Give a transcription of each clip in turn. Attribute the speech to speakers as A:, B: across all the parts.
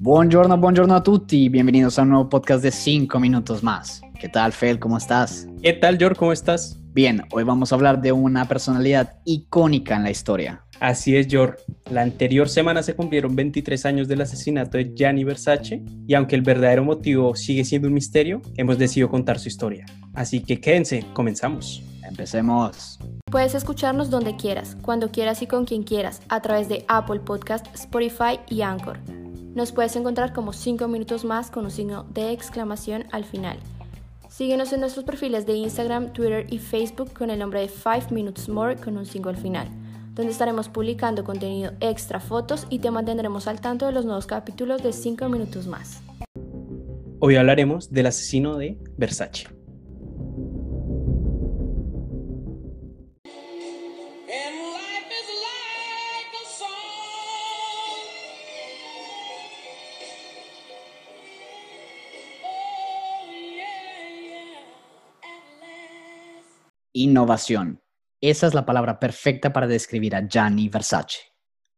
A: Buongiorno, buongiorno a tutti, bienvenidos a un nuevo podcast de 5 minutos más. ¿Qué tal, Fel? ¿Cómo estás?
B: ¿Qué tal, George? ¿Cómo estás?
A: Bien, hoy vamos a hablar de una personalidad icónica en la historia.
B: Así es, George. La anterior semana se cumplieron 23 años del asesinato de Gianni Versace y aunque el verdadero motivo sigue siendo un misterio, hemos decidido contar su historia. Así que quédense, comenzamos.
A: Empecemos.
C: Puedes escucharnos donde quieras, cuando quieras y con quien quieras, a través de Apple Podcast, Spotify y Anchor. Nos puedes encontrar como 5 minutos más con un signo de exclamación al final. Síguenos en nuestros perfiles de Instagram, Twitter y Facebook con el nombre de 5 Minutes More con un signo al final, donde estaremos publicando contenido extra, fotos y te mantendremos al tanto de los nuevos capítulos de 5 minutos más.
B: Hoy hablaremos del asesino de Versace.
A: Innovación. Esa es la palabra perfecta para describir a Gianni Versace,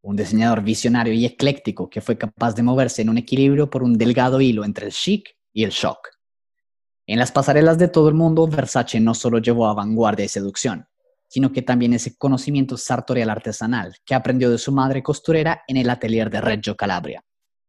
A: un diseñador visionario y ecléctico que fue capaz de moverse en un equilibrio por un delgado hilo entre el chic y el shock. En las pasarelas de todo el mundo, Versace no solo llevó a vanguardia y seducción, sino que también ese conocimiento sartorial artesanal que aprendió de su madre costurera en el atelier de Reggio Calabria.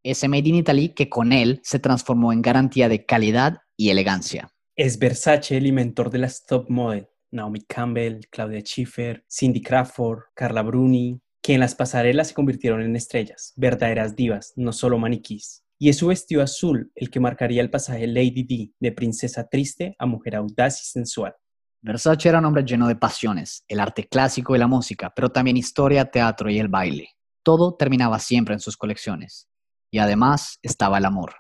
A: Ese Made in Italy que con él se transformó en garantía de calidad y elegancia.
B: Es Versace el inventor de las top model, Naomi Campbell, Claudia Schiffer, Cindy Crawford, Carla Bruni, que en las pasarelas se convirtieron en estrellas, verdaderas divas, no solo maniquís. Y es su vestido azul el que marcaría el pasaje Lady D de princesa triste a mujer audaz y sensual.
A: Versace era un hombre lleno de pasiones, el arte clásico y la música, pero también historia, teatro y el baile. Todo terminaba siempre en sus colecciones. Y además estaba el amor.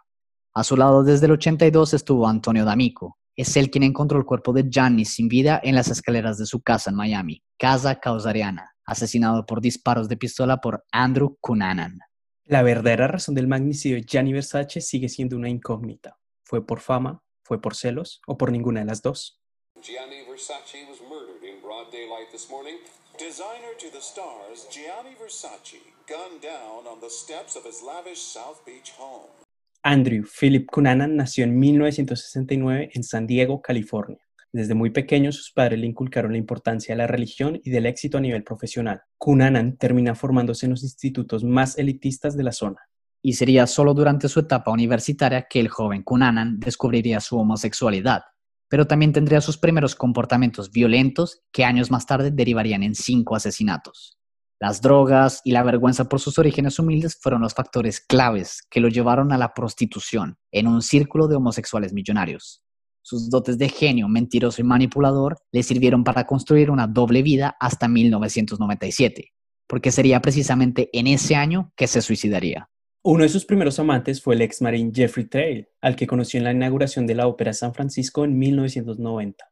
A: A su lado desde el 82 estuvo Antonio D'Amico, es él quien encontró el cuerpo de Gianni sin vida en las escaleras de su casa en Miami, Casa Causariana, asesinado por disparos de pistola por Andrew Cunanan.
B: La verdadera razón del magnicidio de Gianni Versace sigue siendo una incógnita. ¿Fue por fama, fue por celos o por ninguna de las dos? Gianni Versace was murdered in broad daylight this morning. Designer to the stars, Gianni Versace gunned down on the steps of his lavish South Beach home. Andrew Philip Cunanan nació en 1969 en San Diego, California. Desde muy pequeño sus padres le inculcaron la importancia de la religión y del éxito a nivel profesional. Cunanan termina formándose en los institutos más elitistas de la zona.
A: Y sería solo durante su etapa universitaria que el joven Cunanan descubriría su homosexualidad, pero también tendría sus primeros comportamientos violentos que años más tarde derivarían en cinco asesinatos. Las drogas y la vergüenza por sus orígenes humildes fueron los factores claves que lo llevaron a la prostitución en un círculo de homosexuales millonarios. Sus dotes de genio, mentiroso y manipulador le sirvieron para construir una doble vida hasta 1997, porque sería precisamente en ese año que se suicidaría.
B: Uno de sus primeros amantes fue el ex marín Jeffrey Trail, al que conoció en la inauguración de la Ópera San Francisco en 1990.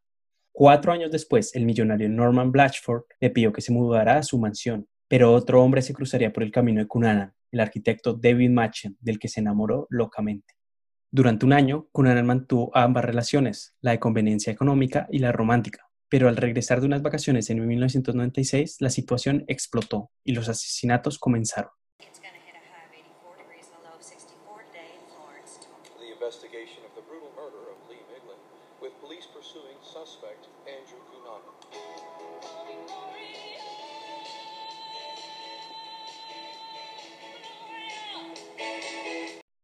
B: Cuatro años después, el millonario Norman Blatchford le pidió que se mudara a su mansión, pero otro hombre se cruzaría por el camino de Cunanan, el arquitecto David Machen, del que se enamoró locamente. Durante un año, Cunanan mantuvo ambas relaciones, la de conveniencia económica y la romántica, pero al regresar de unas vacaciones en 1996, la situación explotó y los asesinatos comenzaron.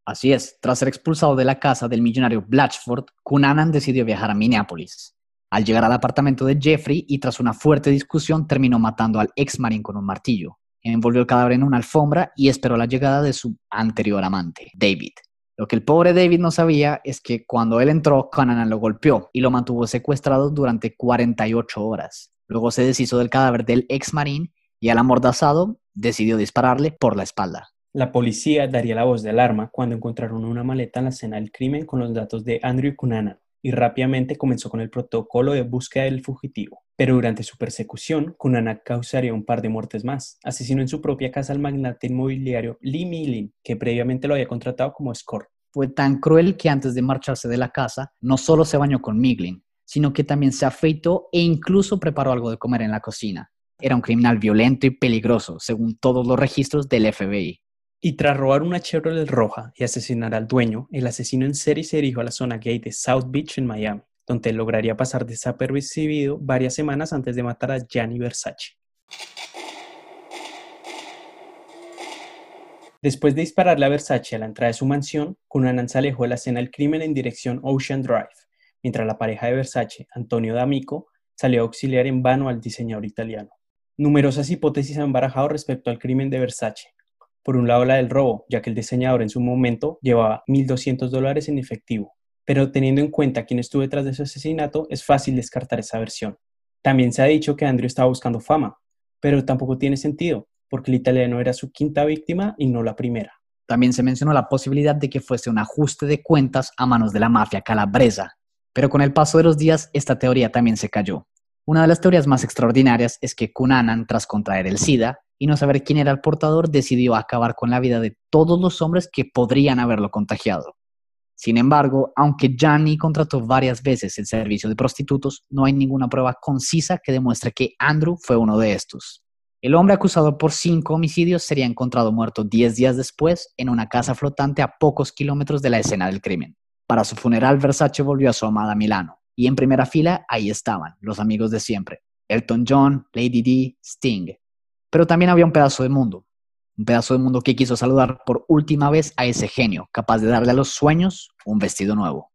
A: Así es, tras ser expulsado de la casa del millonario Blatchford, Cunanan decidió viajar a Minneapolis. Al llegar al apartamento de Jeffrey y tras una fuerte discusión terminó matando al ex marín con un martillo. Envolvió el cadáver en una alfombra y esperó la llegada de su anterior amante, David. Lo que el pobre David no sabía es que cuando él entró, Cunanan lo golpeó y lo mantuvo secuestrado durante 48 horas. Luego se deshizo del cadáver del ex marín y al amordazado decidió dispararle por la espalda.
B: La policía daría la voz de alarma cuando encontraron una maleta en la escena del crimen con los datos de Andrew Cunanan y rápidamente comenzó con el protocolo de búsqueda del fugitivo. Pero durante su persecución, Cunanan causaría un par de muertes más. Asesinó en su propia casa al magnate inmobiliario Lee Milling, que previamente lo había contratado como escort.
A: Fue tan cruel que antes de marcharse de la casa, no solo se bañó con Miglin, sino que también se afeitó e incluso preparó algo de comer en la cocina. Era un criminal violento y peligroso, según todos los registros del FBI.
B: Y tras robar una Chevrolet roja y asesinar al dueño, el asesino en serie se dirigió a la zona gay de South Beach en Miami, donde lograría pasar desapercibido varias semanas antes de matar a Gianni Versace. Después de dispararle a Versace a la entrada de su mansión, Cunanan se alejó de la escena del crimen en dirección Ocean Drive, mientras la pareja de Versace, Antonio D'Amico, salió a auxiliar en vano al diseñador italiano. Numerosas hipótesis han barajado respecto al crimen de Versace. Por un lado la del robo, ya que el diseñador en su momento llevaba 1.200 dólares en efectivo, pero teniendo en cuenta quién estuvo detrás de su asesinato, es fácil descartar esa versión. También se ha dicho que Andrew estaba buscando fama, pero tampoco tiene sentido, porque el italiano era su quinta víctima y no la primera.
A: También se mencionó la posibilidad de que fuese un ajuste de cuentas a manos de la mafia calabresa, pero con el paso de los días esta teoría también se cayó. Una de las teorías más extraordinarias es que Cunanan, tras contraer el SIDA y no saber quién era el portador, decidió acabar con la vida de todos los hombres que podrían haberlo contagiado. Sin embargo, aunque Gianni contrató varias veces el servicio de prostitutos, no hay ninguna prueba concisa que demuestre que Andrew fue uno de estos. El hombre acusado por cinco homicidios sería encontrado muerto diez días después en una casa flotante a pocos kilómetros de la escena del crimen. Para su funeral, Versace volvió a su amada Milano, y en primera fila ahí estaban los amigos de siempre, Elton John, Lady D, Sting. Pero también había un pedazo de mundo, un pedazo de mundo que quiso saludar por última vez a ese genio, capaz de darle a los sueños un vestido nuevo.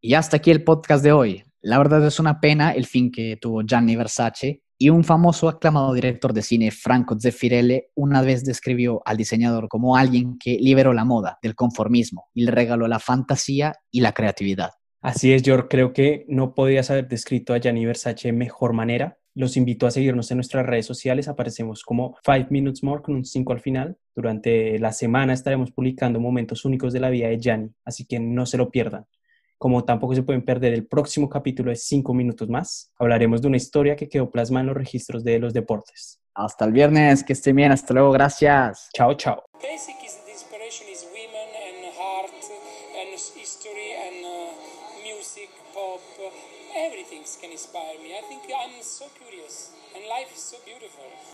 A: Y hasta aquí el podcast de hoy. La verdad es una pena el fin que tuvo Gianni Versace y un famoso aclamado director de cine, Franco Zeffirelli, una vez describió al diseñador como alguien que liberó la moda del conformismo y le regaló la fantasía y la creatividad.
B: Así es, yo creo que no podías haber descrito a Gianni Versace de mejor manera. Los invito a seguirnos en nuestras redes sociales. Aparecemos como 5 Minutes More con un 5 al final. Durante la semana estaremos publicando momentos únicos de la vida de Gianni, así que no se lo pierdan. Como tampoco se pueden perder el próximo capítulo de 5 minutos más. Hablaremos de una historia que quedó plasmada en los registros de los deportes.
A: Hasta el viernes, que estén bien, hasta luego, gracias.
B: Chao, chao. Life is so beautiful.